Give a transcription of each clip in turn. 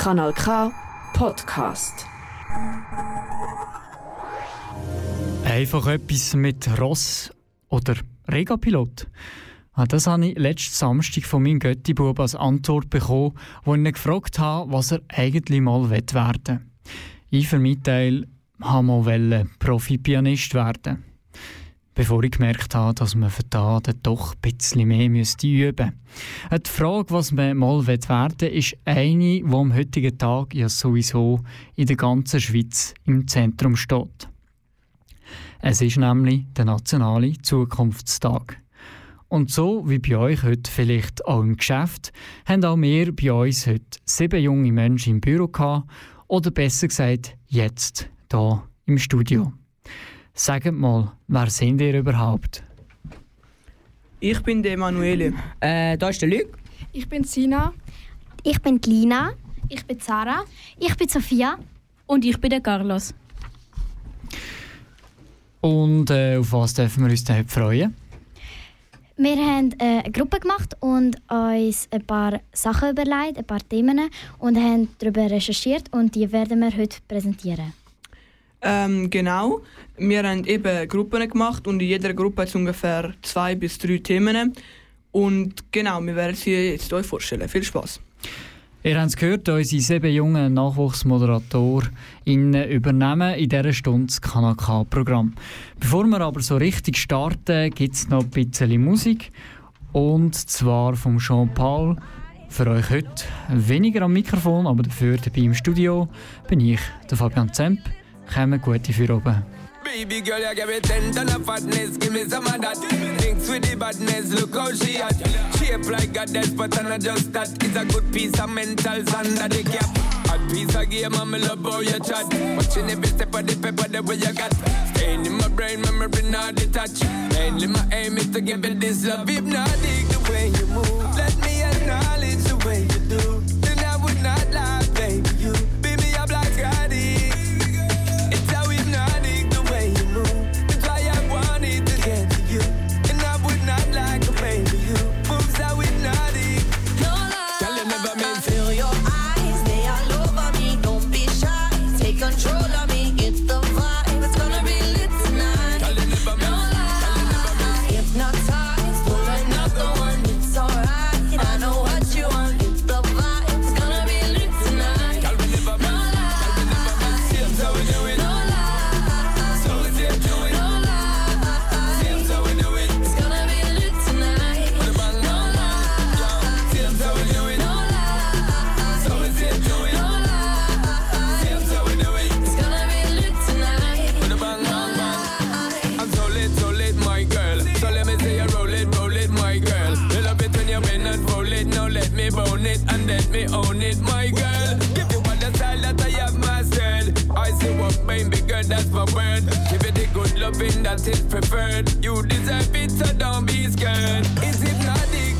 Kanal K Podcast. Einfach etwas mit Ross oder Regapilot. Ah, das habe ich letzten Samstag von meinem Göttibub als Antwort bekommen, wo ich ihn gefragt habe, was er eigentlich mal werden will. Ich für meinen Teil habe mal Profi-Pianist werden bevor ich gemerkt habe, dass man für das doch ein bisschen mehr üben müsste. Die Frage, was man mal werden will, ist eine, die am heutigen Tag ja sowieso in der ganzen Schweiz im Zentrum steht. Es ist nämlich der nationale Zukunftstag. Und so wie bei euch heute vielleicht auch im Geschäft, haben auch wir bei uns heute sieben junge Menschen im Büro gehabt, oder besser gesagt, jetzt hier im Studio. Sagt mal, wer sind ihr überhaupt? Ich bin der Emanuele. Äh, da ist der Luc. Ich bin Sina. Ich bin Lina. Ich bin Sarah. Ich bin Sophia. Und ich bin der Carlos. Und äh, auf was dürfen wir uns denn heute freuen? Wir haben äh, eine Gruppe gemacht und uns ein paar Sachen überlegt, ein paar Themen und haben darüber recherchiert und die werden wir heute präsentieren. Ähm, genau. Wir haben eben Gruppen gemacht und in jeder Gruppe hat es ungefähr zwei bis drei Themen. Und genau, wir werden sie jetzt euch vorstellen. Viel Spaß. Ihr habt es gehört, unsere sieben jungen NachwuchsmoderatorInnen übernehmen in dieser Stunde das Kanal-K-Programm. Bevor wir aber so richtig starten, gibt es noch ein bisschen Musik. Und zwar vom Jean-Paul. Für euch heute weniger am Mikrofon, aber dafür dabei im Studio bin ich, der Fabian Zemp kommen gute für oben. Baby girl, you give me ten ton of fatness, give me some of that. Thinks with the badness, look how she at. Shape like death, but I'm not just that. It's a good piece of mental under the cap. A piece of game, I'm love how you chat. Watching every step of the paper, the way you got. Staying in my brain, memory not detached. Mainly my aim is to give it this love. Hypnotic the way you move. own it, my girl. Give you all the style that I have myself. I see what made me girl, that's my word. Give you the good loving that is preferred. You deserve it, so don't be scared. Is it not the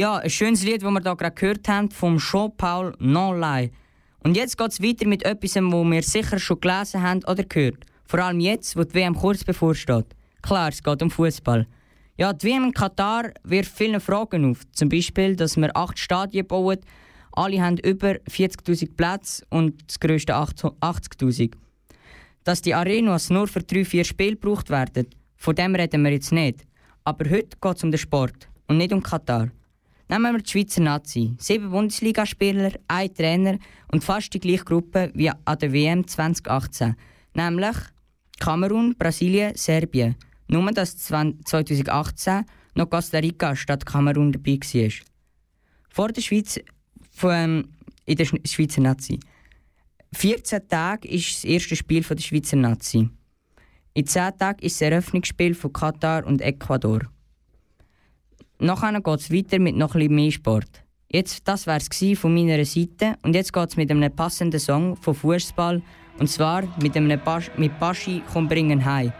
Ja, ein schönes Lied, das wir da gerade gehört haben, vom Jean-Paul Nonlai. Und jetzt geht es weiter mit etwas, wo wir sicher schon gelesen haben oder gehört. Vor allem jetzt, wo die WM kurz bevorsteht. Klar, es geht um Fußball. Ja, die WM in Katar wirft viele Fragen auf. Zum Beispiel, dass wir acht Stadien bauen. Alle haben über 40.000 Plätze und das grösste 80.000. Dass die Arenas nur für drei, vier Spiele gebraucht werden, von dem reden wir jetzt nicht. Aber heute geht es um den Sport und nicht um Katar. Nehmen wir die Schweizer Nazi. Sieben Bundesligaspieler, ein Trainer und fast die gleiche Gruppe wie an der WM 2018. Nämlich Kamerun, Brasilien, Serbien. Nur dass 2018 noch Costa Rica statt Kamerun dabei war. Vor der Schweiz, von, ähm, in der Schweizer Nazi. 14 Tage ist das erste Spiel der Schweizer Nazi. In 10 Tagen ist das Eröffnungsspiel von Katar und Ecuador. Nachher geht es weiter mit noch etwas mehr Sport. Jetzt, das war es von meiner Seite und jetzt geht es mit einem passenden Song von Fußball und zwar mit einem Bas mit Baschi «Komm bringen heim».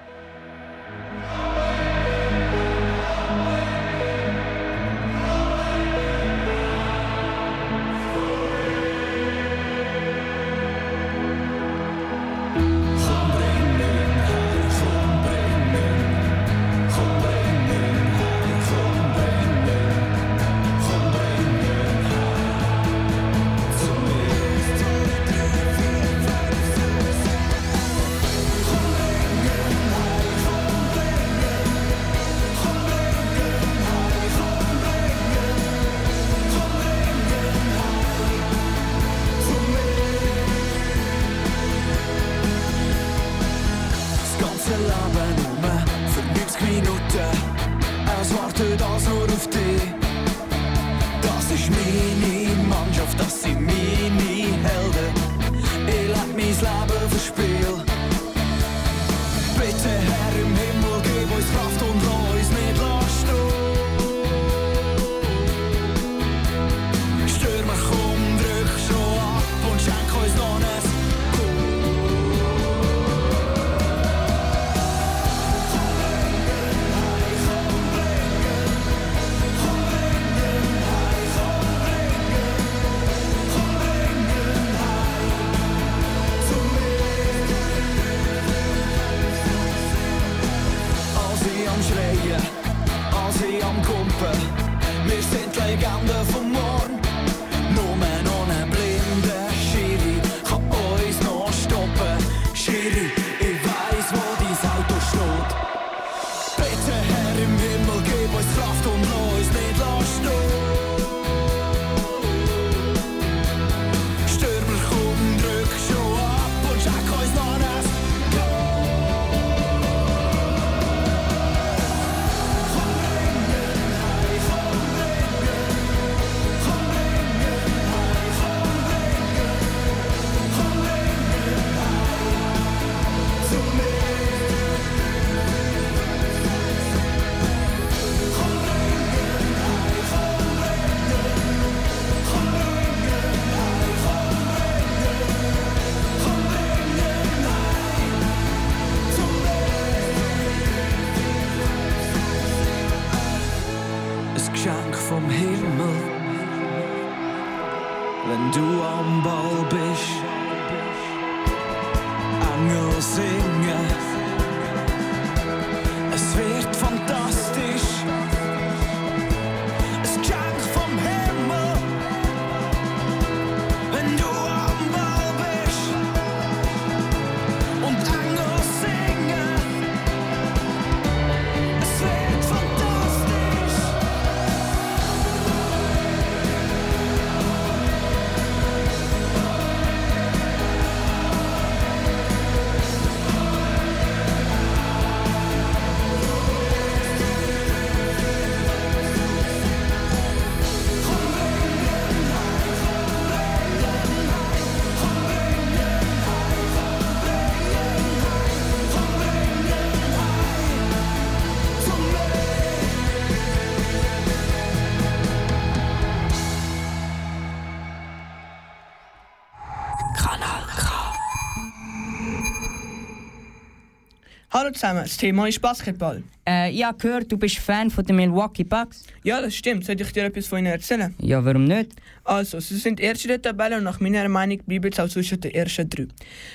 Hallo zusammen, das Thema ist Basketball. Äh, ich habe gehört, du bist Fan von den Milwaukee Bucks. Ja, das stimmt. Soll ich dir etwas von ihnen erzählen? Ja, warum nicht? Also, sie sind erste der Tabelle und nach meiner Meinung bleiben sie auch zwischen den ersten drei.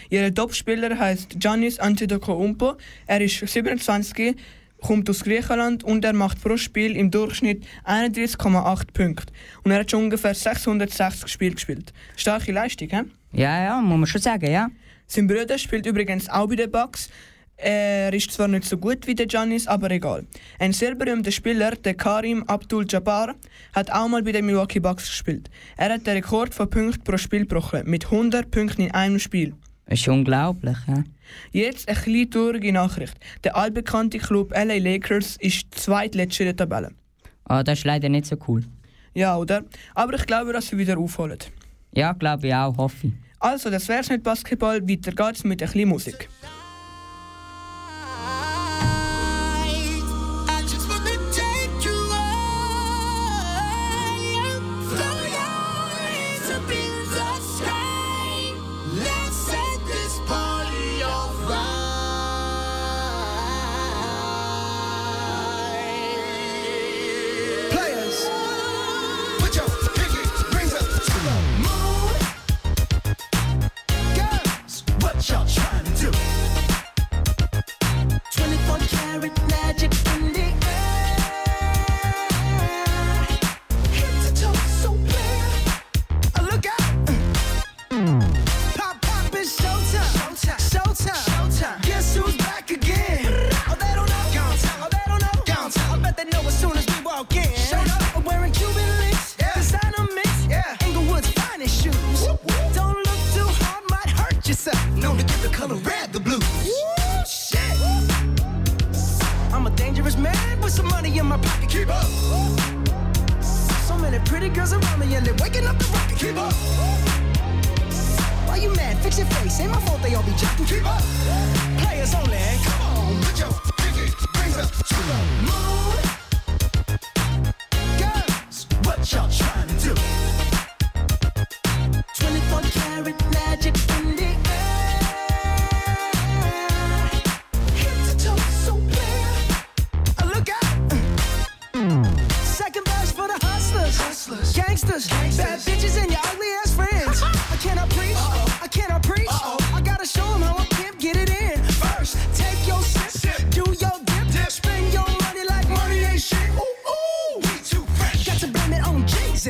Ihr Topspieler heißt Giannis Antetokounmpo. Er ist 27, kommt aus Griechenland und er macht pro Spiel im Durchschnitt 31,8 Punkte. Und er hat schon ungefähr 660 Spiele gespielt. Starke Leistung, hä? Ja, ja, muss man schon sagen, ja. Sein Bruder spielt übrigens auch bei den Bucks. Er ist zwar nicht so gut wie der Giannis, aber egal. Ein sehr berühmter Spieler, der Karim Abdul-Jabbar, hat auch mal bei den Milwaukee Bucks gespielt. Er hat den Rekord von Punkten pro Spiel gebrochen, mit 100 Punkten in einem Spiel. Das ist unglaublich, ja. Jetzt eine kleine traurige Nachricht. Der allbekannte Club LA Lakers ist zweitletzter in der Tabelle. Ah, das ist leider nicht so cool. Ja, oder? Aber ich glaube, dass sie wieder aufholen. Ja, glaube ich auch, hoffe ich. Also, das wär's mit Basketball. Weiter geht's mit ein bisschen Musik.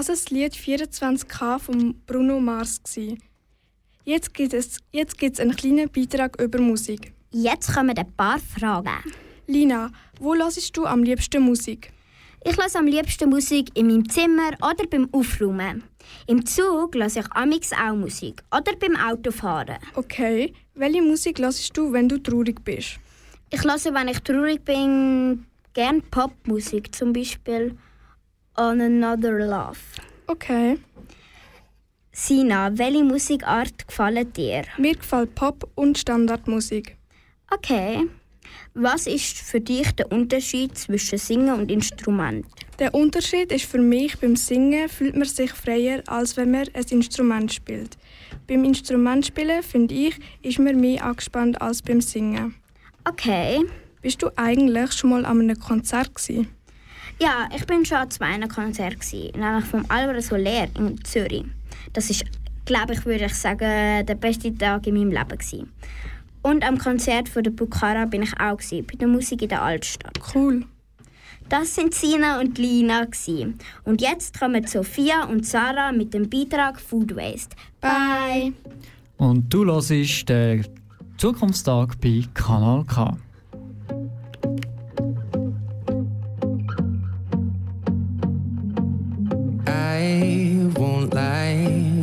Das war das Lied 24K von Bruno Mars. Jetzt gibt es jetzt gibt's einen kleinen Beitrag über Musik. Jetzt kommen ein paar Fragen. Lina, wo hörst du am liebsten Musik? Ich höre am liebsten Musik in meinem Zimmer oder beim Aufräumen. Im Zug höre ich amix auch Musik oder beim Autofahren. Okay, welche Musik hörst du, wenn du traurig bist? Ich höre, wenn ich traurig bin, gern Popmusik, zum Beispiel On Another Love. Okay. Sina, welche Musikart gefällt dir? Mir gefällt Pop und Standardmusik. Okay. Was ist für dich der Unterschied zwischen Singen und Instrument? Der Unterschied ist für mich, beim Singen fühlt man sich freier, als wenn man ein Instrument spielt. Beim Instrumentspielen, finde ich, ist man mehr angespannt als beim Singen. Okay. Bist du eigentlich schon mal an einem Konzert gewesen? Ja, ich bin schon an zwei Konzerten, gewesen, nämlich vom Alvaro Soler in Zürich. Das ist, glaube ich, würde ich sagen, der beste Tag in meinem Leben gewesen. Und am Konzert von der Bukhara bin ich auch gewesen, bei der Musik in der Altstadt. Cool. Das sind Sina und Lina gewesen. Und jetzt kommen Sophia und Sarah mit dem Beitrag Food Waste. Bye. Und du hörst den Zukunftstag bei Kanal K.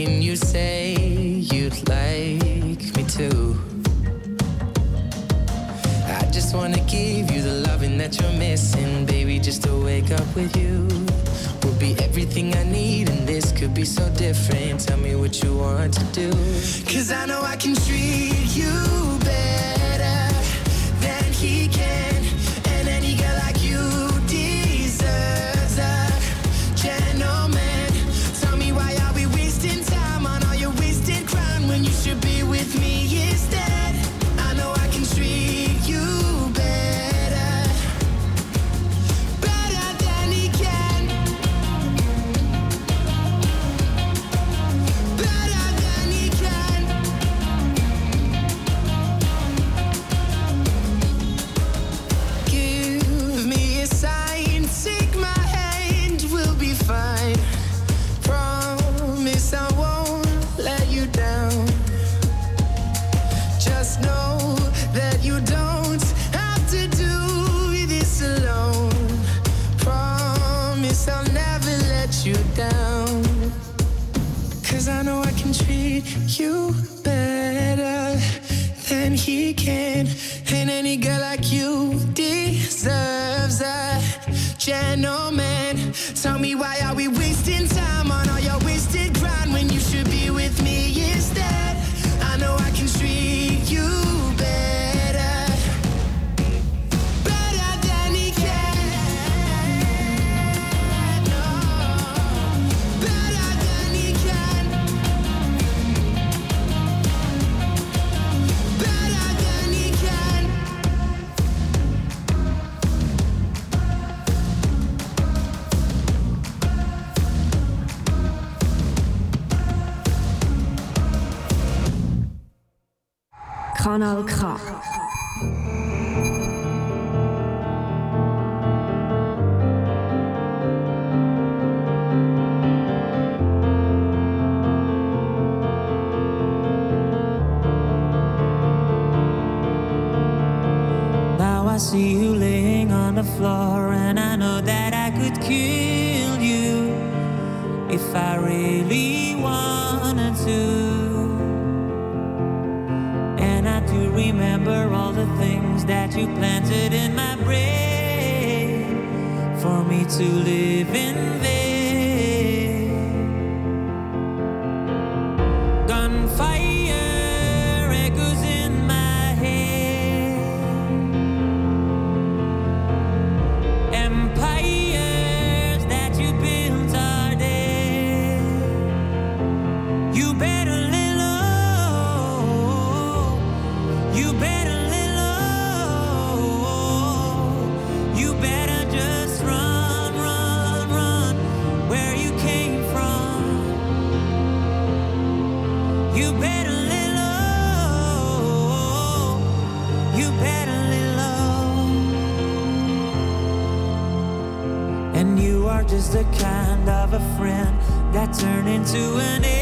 The you say you'd like me to. I just wanna give you the loving that you're missing, baby. Just to wake up with you will be everything I need, and this could be so different. Tell me what you want to do. Cause I know I can treat you see you laying on the floor, and I know that I could kill you if I really wanted to. And I do remember all the things that you planted in my brain for me to live in vain. turn into an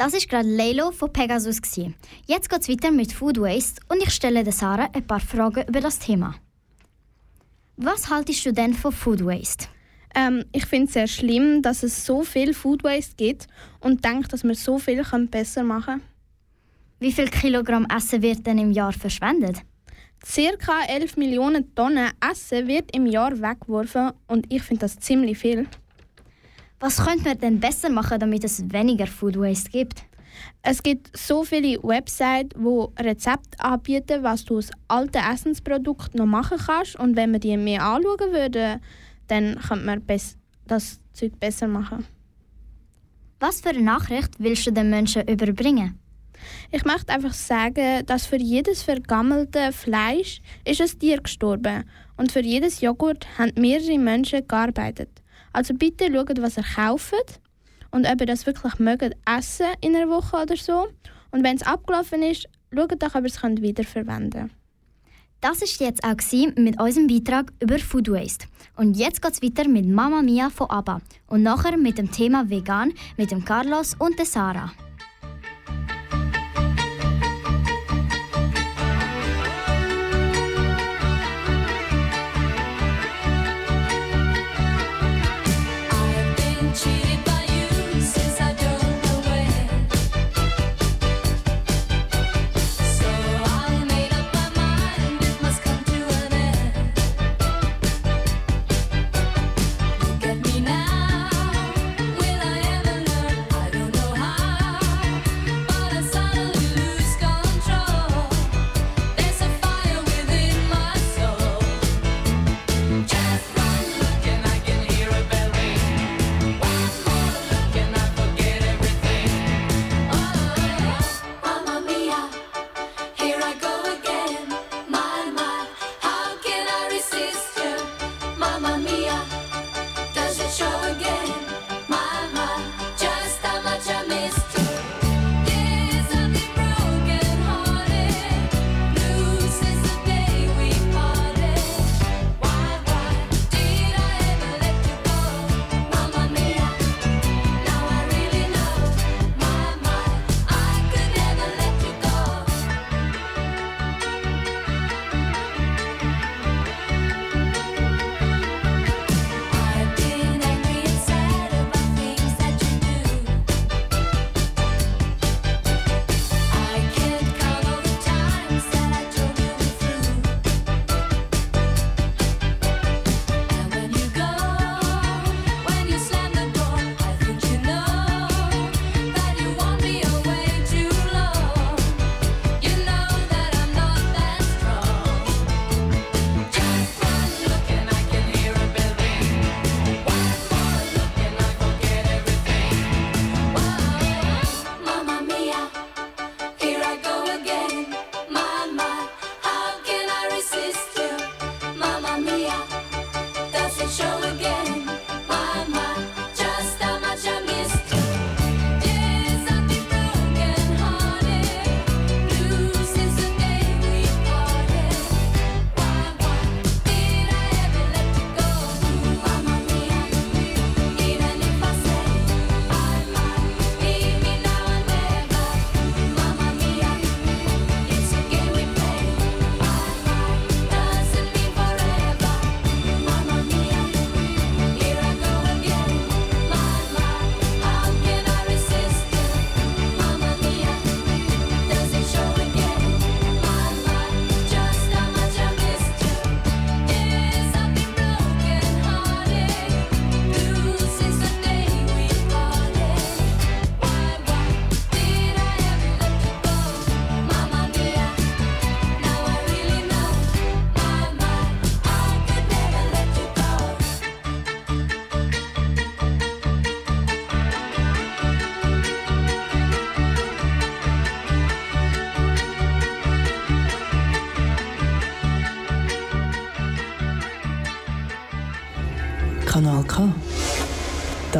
Das ist gerade Lelo von Pegasus. Gewesen. Jetzt geht es weiter mit Food Waste und ich stelle der Sarah ein paar Fragen über das Thema. Was haltest du denn von Food Waste? Ähm, ich finde es sehr schlimm, dass es so viel Food Waste gibt und denke, dass wir so viel können besser machen können. Wie viel Kilogramm Essen wird denn im Jahr verschwendet? Circa 11 Millionen Tonnen Essen wird im Jahr weggeworfen und ich finde das ziemlich viel. Was könnte man denn besser machen, damit es weniger Food Waste gibt? Es gibt so viele Websites, wo Rezepte anbieten, was du aus alten Essensprodukten noch machen kannst. Und wenn wir die mehr anschauen würden, dann könnte man das Zeug besser machen. Was für eine Nachricht willst du den Menschen überbringen? Ich möchte einfach sagen, dass für jedes vergammelte Fleisch ist ein Tier gestorben und für jedes Joghurt haben mehrere Menschen gearbeitet. Also bitte schaut, was ihr kauft und ob ihr das wirklich mögt essen in einer Woche oder so. Und wenn es abgelaufen ist, schaut doch, ob ihr es wiederverwenden könnt. Das ist jetzt auch mit unserem Beitrag über Food Waste. Und jetzt geht's weiter mit Mama Mia von ABBA und nachher mit dem Thema Vegan mit dem Carlos und der Sarah.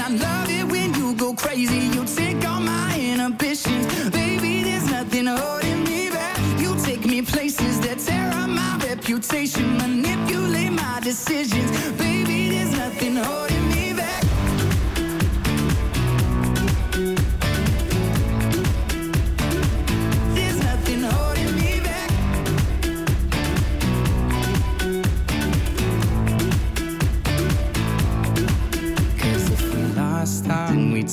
I love it when you go crazy. You take all my inhibitions, baby. There's nothing holding me back. You take me places that tear up my reputation,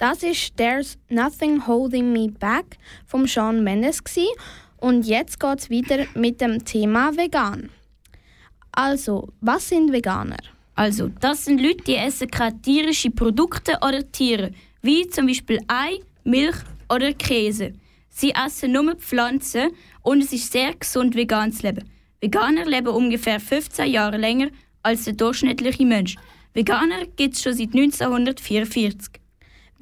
Das ist There's Nothing Holding Me Back vom Sean Mendes gsi und jetzt geht's weiter mit dem Thema vegan. Also, was sind Veganer? Also, das sind Leute, die essen keine tierische Produkte oder Tiere, wie zum Beispiel Ei, Milch oder Käse. Sie essen nur Pflanzen und es ist sehr gesund, vegan zu leben. Veganer leben ungefähr 15 Jahre länger als der durchschnittliche Mensch. Veganer gibt es schon seit 1944.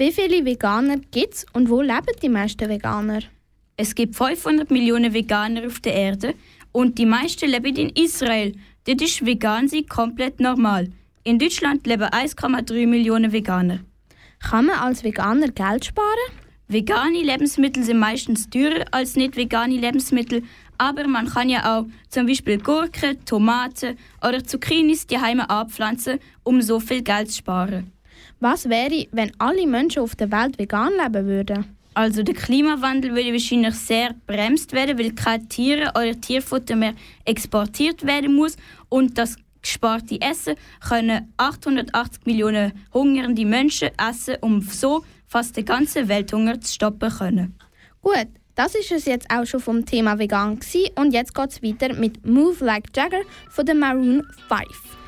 Wie viele Veganer gibt's und wo leben die meisten Veganer? Es gibt 500 Millionen Veganer auf der Erde und die meisten leben in Israel. Dort ist vegan sein komplett normal. In Deutschland leben 1,3 Millionen Veganer. Kann man als Veganer Geld sparen? Vegane Lebensmittel sind meistens teurer als nicht vegane Lebensmittel, aber man kann ja auch zum Beispiel Gurken, Tomaten oder Zucchinis daheim anpflanzen, um so viel Geld zu sparen. Was wäre, wenn alle Menschen auf der Welt vegan leben würden? Also der Klimawandel würde wahrscheinlich sehr bremst werden, weil keine Tiere oder Tierfutter mehr exportiert werden muss und das gesparte Essen können 880 Millionen hungernde Menschen essen, um so fast den ganzen Welthunger zu stoppen können. Gut, das ist es jetzt auch schon vom Thema vegan gsi und jetzt geht's weiter mit Move Like Jagger von der Maroon 5.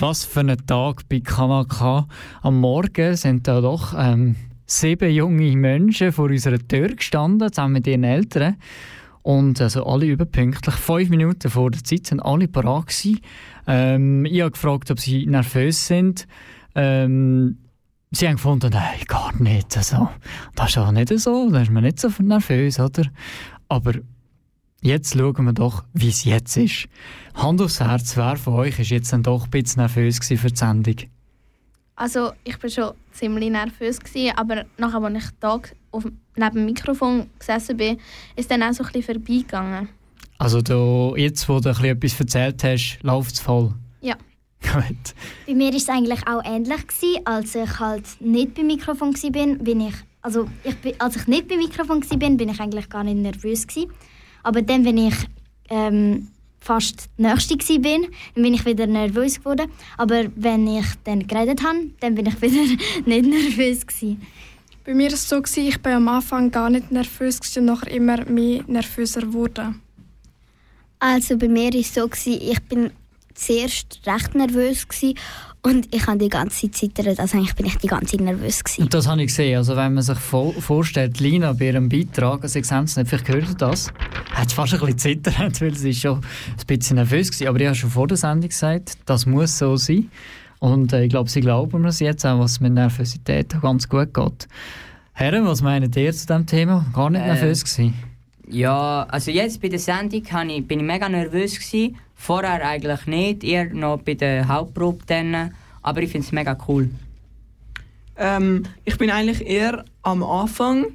Was für ein Tag bei Kanal K. Am Morgen sind da doch ähm, sieben junge Menschen vor unserer Tür gestanden, zusammen mit ihren Eltern. Und also alle überpünktlich, fünf Minuten vor der Zeit, sind alle parat gewesen. Ähm, ich habe gefragt, ob sie nervös sind. Ähm, sie haben gefunden, nein, gar nicht. Also, das ist auch nicht so, da ist man nicht so nervös, oder? Aber jetzt schauen wir doch, wie es jetzt ist. Hand aufs Herz, wer von euch ist jetzt dann doch ein bisschen nervös gewesen für die Sendung? Also ich war schon ziemlich nervös, gewesen, aber nachher, als ich da auf, neben dem Mikrofon gesessen bin, ist dann auch so ein bisschen vorbeigegangen. Also du, jetzt, wo du ein bisschen etwas erzählt hast, läuft es voll? Ja. Gut. Bei mir war es eigentlich auch ähnlich. Gewesen. Als ich halt nicht beim Mikrofon war, bin, bin ich, also ich, als ich nicht beim Mikrofon war, bin, bin ich eigentlich gar nicht nervös. Gewesen. Aber dann, wenn ich ähm, fast die Nächste war, bin, dann bin ich wieder nervös geworden. Aber wenn ich dann geredet habe, dann bin ich wieder nicht nervös. Gewesen. Bei mir war es so, gewesen, ich bin am Anfang gar nicht nervös und nachher immer mehr nervöser geworden. Also bei mir war es so, gewesen, ich bin zuerst recht nervös gewesen und ich habe die ganze Zeit zittert. Also eigentlich bin ich die ganze Zeit nervös gewesen. Und das habe ich gesehen. Also wenn man sich vo- vorstellt, Lina bei ihrem Beitrag, also ich sehe es nicht, vielleicht gehört das, hat fast ein bisschen zittert, weil sie ist schon ein bisschen nervös war. Aber ich habe schon vor der Sendung gesagt, das muss so sein. Und äh, ich glaube, sie glauben mir es jetzt auch, was mit Nervosität ganz gut geht. Herren, was meint ihr zu diesem Thema? Gar nicht Äh, nervös gewesen? Ja, also jetzt bei der Sendung ich, ich mega nervös gewesen. Vorher eigentlich nicht, eher noch bei der Hauptprobe dann. Aber ich finde es mega cool. Ähm, ich bin eigentlich eher am Anfang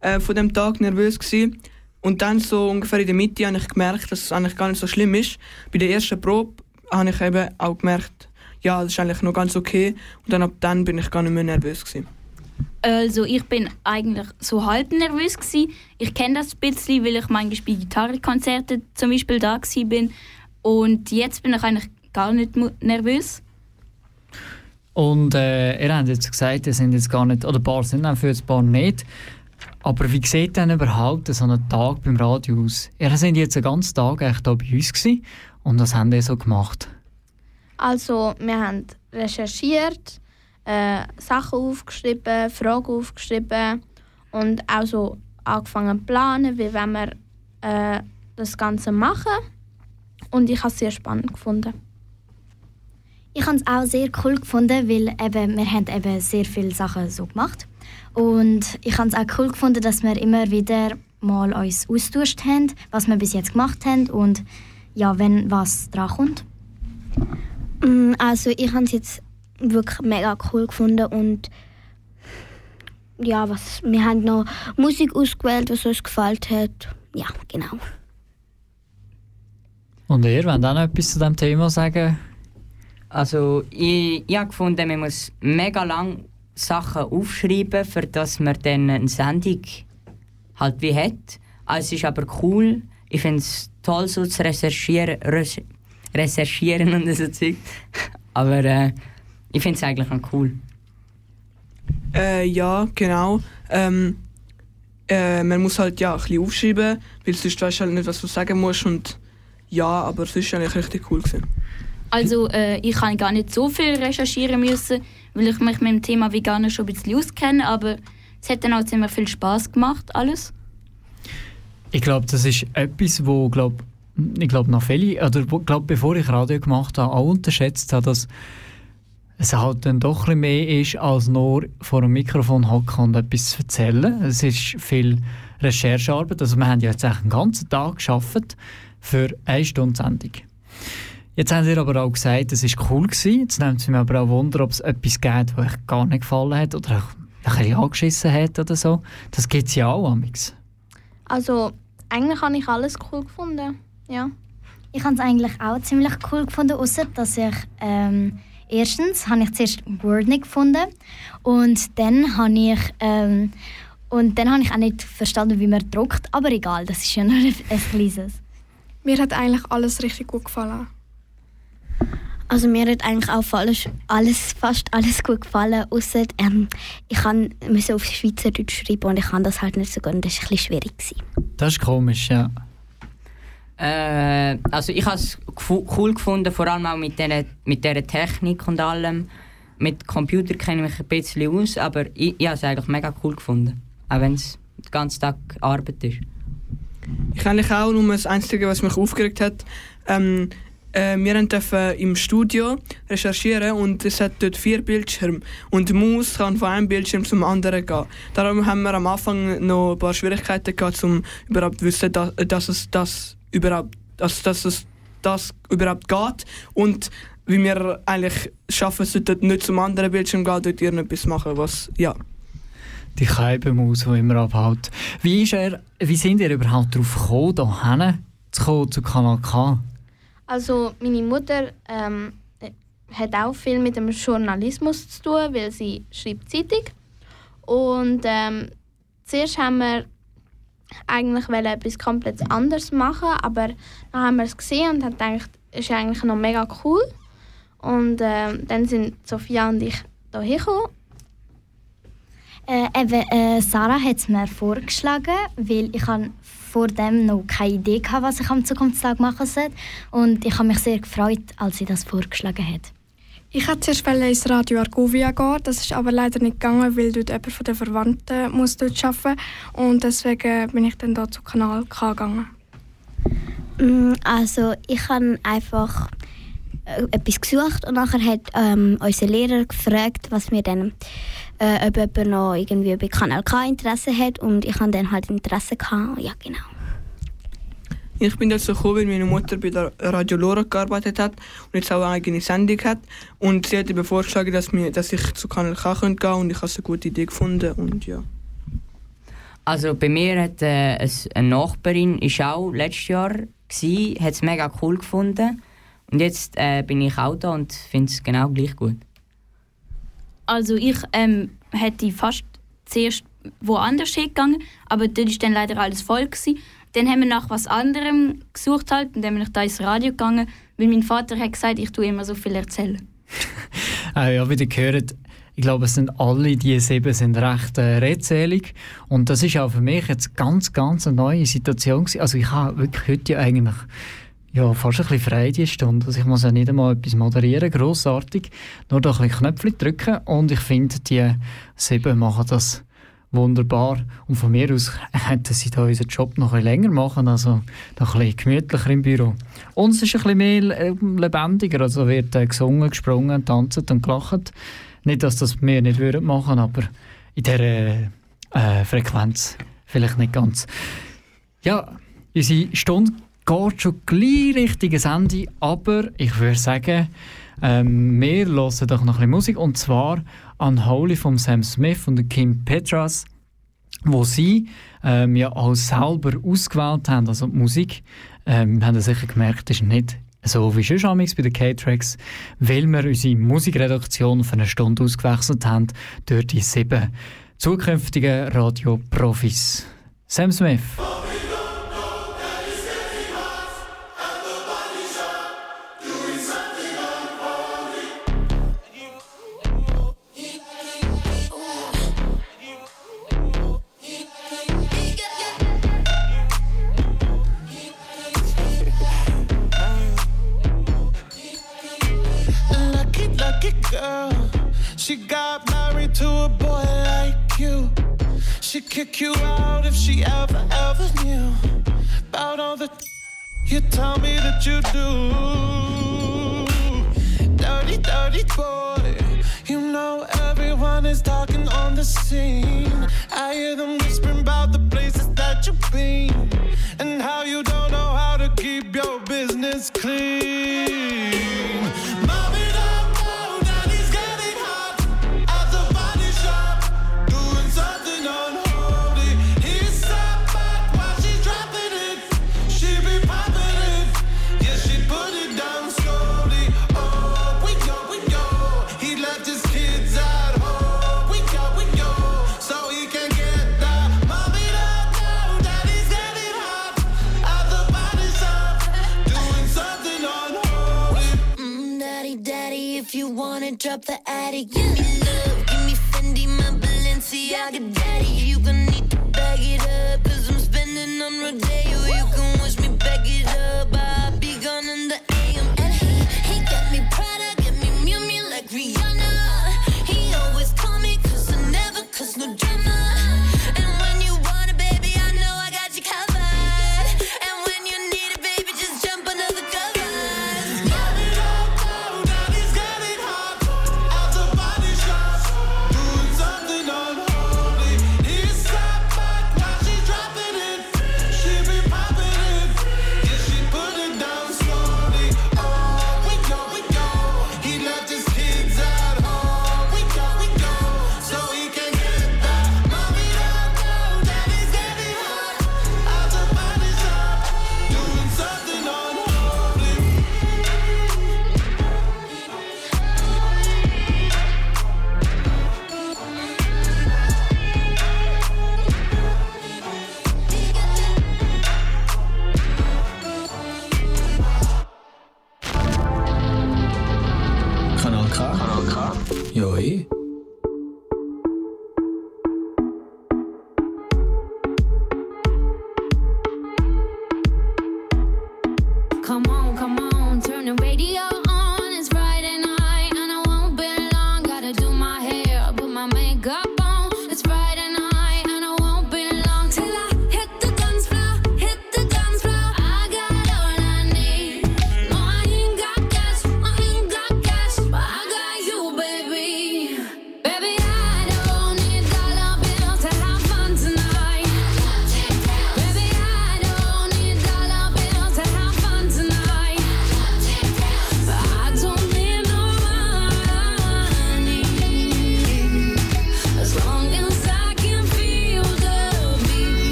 äh, von dem Tag nervös gewesen. und dann so ungefähr in der Mitte habe ich gemerkt, dass es eigentlich gar nicht so schlimm ist. Bei der ersten Probe habe ich eben auch gemerkt, ja, das ist eigentlich noch ganz okay und dann ab dann bin ich gar nicht mehr nervös gewesen. Also ich bin eigentlich so halb nervös gsi. Ich kenne das ein bisschen, weil ich manchmal bei Gitarrenkonzerten zum Beispiel da gsi bin. Und jetzt bin ich eigentlich gar nicht nervös. Und äh, ihr habt jetzt gesagt, ihr sind jetzt gar nicht, oder ein paar sind auch für ein paar nicht. Aber wie sieht denn überhaupt so ein Tag beim Radio aus? Ihr seid jetzt den ganzen Tag echt hier bei uns gewesen. und was habt ihr so gemacht? Also wir haben recherchiert, äh, Sachen aufgeschrieben, Fragen aufgeschrieben und auch so angefangen zu planen, wie wollen wir äh, das Ganze machen. Und ich habe es sehr spannend gefunden. Ich habe es auch sehr cool gefunden, weil eben, wir haben eben sehr viele Sachen so gemacht. Und ich habe es auch cool gefunden, dass wir immer wieder mal uns austauscht haben, was wir bis jetzt gemacht haben und ja, wenn was dran kommt. Mm, Also ich habe es jetzt wirklich mega cool gefunden und ja, was, wir haben noch Musik ausgewählt, was uns gefallen hat. Ja, genau. Und ihr wollt auch noch etwas zu diesem Thema sagen? Also ich, ich habe gefunden, man muss mega lang Sachen aufschreiben, für dass man dann eine Sendung halt wie hat. Also es ist aber cool. Ich finde es toll, so zu recherchieren, recherchieren und so Zeug. Aber äh, ich finde es eigentlich auch cool. Äh, ja, genau. Ähm, äh, man muss halt ja ein bisschen aufschreiben, weil sonst weißt du halt nicht, was du sagen musst. Und ja, aber es ist eigentlich richtig cool gewesen. Also äh, ich kann gar nicht so viel recherchieren müssen, weil ich mich mit dem Thema Veganer schon ein bisschen auskenne, aber es hat dann auch ziemlich viel Spaß gemacht, alles. Ich glaube, das ist etwas, wo glaub, ich glaube noch viele, oder glaub, bevor ich Radio gemacht habe, auch unterschätzt habe, dass es halt dann doch ein mehr ist, als nur vor einem Mikrofon hocken und etwas zu erzählen. Es ist viel Recherchearbeit. Also wir haben ja jetzt einen ganzen Tag geschafft für eine Stunde Sendung. Jetzt haben Sie aber auch gesagt, es war cool. Gewesen. Jetzt nimmt es mich aber auch Wunder, ob es etwas gibt, was euch gar nicht gefallen hat oder euch ein bisschen angeschissen hat oder so. Das gibt es ja auch, Amix. Also eigentlich habe ich alles cool gefunden. Ja. Ich habe es eigentlich auch ziemlich cool gefunden, außer dass ich ähm, erstens habe ich zuerst Word nicht gefunden und dann habe ich ähm, und dann habe ich auch nicht verstanden, wie man druckt. Aber egal, das ist ja nur ein, ein kleines. Mir hat eigentlich alles richtig gut gefallen. Also mir hat eigentlich auch alles, alles fast alles gut gefallen, außer ähm, ich müssen auf Schweizerdeutsch schreiben und ich kann das halt nicht so gut und das war ein bisschen schwierig. Gewesen. Das ist komisch, ja. Äh, also ich habe es cool gefunden, vor allem auch mit dieser, mit dieser Technik und allem. Mit Computer kenne ich mich ein bisschen aus, aber ich, ich habe es eigentlich mega cool gefunden. Auch wenn es den ganzen Tag Arbeit ist. Ich eigentlich auch nur das Einzige, was mich aufgeregt hat. Ähm, äh, wir dürfen im Studio recherchieren und es hat dort vier Bildschirme. Und die Maus kann von einem Bildschirm zum anderen gehen. Darum haben wir am Anfang noch ein paar Schwierigkeiten gehabt, um überhaupt zu wissen, dass, dass es das überhaupt, dass, dass es das überhaupt geht. Und wie wir eigentlich schaffen, es dort nicht zum anderen Bildschirm gehen, dort irgendetwas machen, was, ja. Die Keibenmaus, die immer abhält. Wie, ist er, wie sind ihr überhaupt darauf gekommen, hierher zu kommen, zu Kanal K? Also meine Mutter ähm, hat auch viel mit dem Journalismus zu tun, weil sie schreibt Zeitung. Und ähm, zuerst haben wir eigentlich etwas komplett anderes machen, aber dann haben wir es gesehen und haben gedacht, es ist eigentlich noch mega cool. Und ähm, dann sind Sophia und ich hierher gekommen. Äh, äh, Sarah hat es mir vorgeschlagen, weil ich vor dem noch keine Idee hatte, was ich am Zukunftstag machen soll. Und ich habe mich sehr gefreut, als sie das vorgeschlagen hat. Ich wollte zuerst ins Radio Argovia gehen, das ist aber leider nicht gegangen, weil dort jemand von den Verwandten muss dort arbeiten und deswegen bin ich dann da zu Kanal K gegangen. Mm, Also ich habe einfach äh, etwas gesucht und nachher hat ähm, unser Lehrer gefragt, was wir dann, äh, ob jemand noch irgendwie bei Kanal K Interesse hat und ich habe dann halt Interesse gehabt. Ja genau. Ich bin dazu gekommen, weil meine Mutter bei der Radio Lora gearbeitet hat und jetzt auch eine eigene Sendung hat. Und sie hat eben vorgeschlagen, dass, wir, dass ich zu Kanal K gehen könnte und ich habe eine gute Idee gefunden und ja. Also bei mir hat äh, eine Nachbarin ist auch letztes Jahr gsi, hat es mega cool gefunden und jetzt äh, bin ich auch da und finde es genau gleich gut. Also ich ähm, hätte fast zuerst woanders hingegangen, aber dort war dann leider alles voll. Gewesen. Dann haben wir nach was anderem gesucht halt und dann bin ich da ins Radio gegangen, weil mein Vater hat gesagt, ich tue immer so viel erzählen. Äh, ja, wie ihr gehört, ich glaube, es sind alle die sieben sind recht äh, redselig. Und das ist auch für mich jetzt ganz, ganz eine neue Situation. Gewesen. Also ich habe wirklich heute ja eigentlich ja, fast ein bisschen frei die Stunde. Also ich muss ja nicht einmal etwas moderieren, grossartig. Nur da ein bisschen Knöpfchen drücken und ich finde, die sieben machen das wunderbar. Und von mir aus hätten sie da unseren Job noch ein länger machen, also noch ein bisschen gemütlicher im Büro. Uns ist ein bisschen mehr äh, lebendiger, also wird äh, gesungen, gesprungen, tanzt und gelacht. Nicht, dass das wir nicht würden aber in dieser äh, Frequenz vielleicht nicht ganz. Ja, unsere Stunde geht schon gleich richtiges Ende, aber ich würde sagen, ähm, wir hören doch noch ein bisschen Musik und zwar Unholy von Sam Smith und Kim Petras, wo sie ähm, ja auch selber ausgewählt haben, also die Musik. Ähm, haben sicher gemerkt, ist nicht so wie schon bei den K-Tracks, weil wir unsere Musikredaktion für eine Stunde ausgewechselt haben durch die sieben zukünftigen Radioprofis. Sam Smith. Kick you out if she ever, ever knew about all the you tell me that you do. You.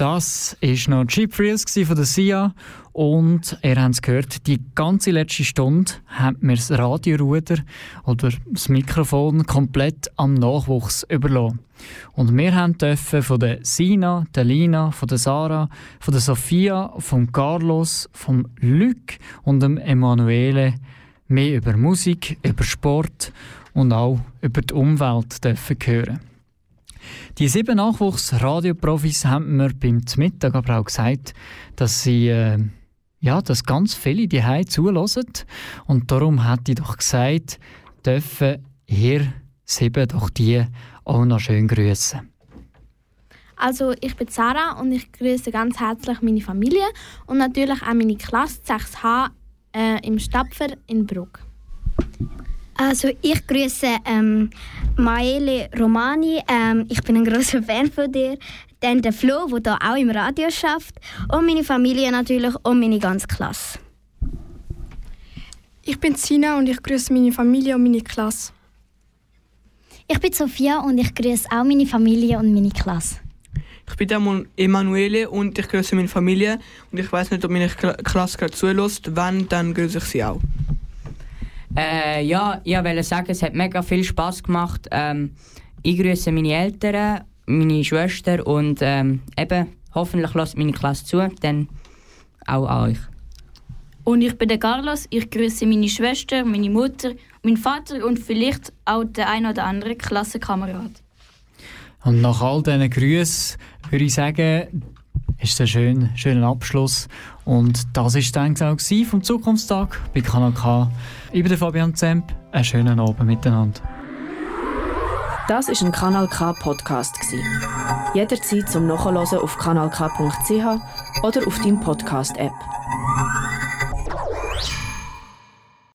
Das war noch Cheap Thrills von der SIA. Und ihr habt es gehört, die ganze letzte Stunde haben wir das Radioruder oder das Mikrofon komplett am Nachwuchs überlassen. Und wir haben dürfen von der Sina, der Lina, von der Sarah, von der Sophia, von Carlos, vom Luc und dem Emanuele mehr über Musik, über Sport und auch über die Umwelt dürfen hören. Die sieben Nachwuchsradioprofis haben mir beim Mittag aber auch gesagt, dass sie äh, ja, dass ganz viele die zulassen. Und darum hat ich doch gesagt, dürfen ihr sieben doch die auch noch schön grüßen. Also ich bin Sarah und ich grüße ganz herzlich meine Familie und natürlich auch meine Klasse 6H äh, im Stapfer in Bruck. Also ich grüße ähm, Maele Romani. Ähm, ich bin ein großer Fan von dir. Dann der Flo, der da auch im Radio schafft. Und meine Familie natürlich und meine ganze Klasse. Ich bin Sina und ich grüße meine Familie und meine Klasse. Ich bin Sophia und ich grüße auch meine Familie und meine Klasse. Ich bin Emanuele und ich grüße meine Familie. Und ich weiß nicht, ob meine Kla Klasse gerade zulässt. Wenn, dann grüße ich sie auch. Äh, ja, ich wollte sagen, es hat mega viel Spass gemacht. Ähm, ich grüße meine Eltern, meine Schwester und ähm, eben, hoffentlich lässt meine Klasse zu, dann auch an euch. Und ich bin der Carlos, ich grüße meine Schwester, meine Mutter, meinen Vater und vielleicht auch den ein oder anderen Klassenkamerad. Und nach all diesen Grüßen würde ich sagen, ist ein schön, schöner Abschluss. Und das war dann auch vom Zukunftstag bei Kanal K. Ich bin Fabian Zemp. Einen schönen Abend miteinander. Das ist ein Kanal K Podcast. Jederzeit zum Nachhören auf kanalk.ch oder auf deinem Podcast App.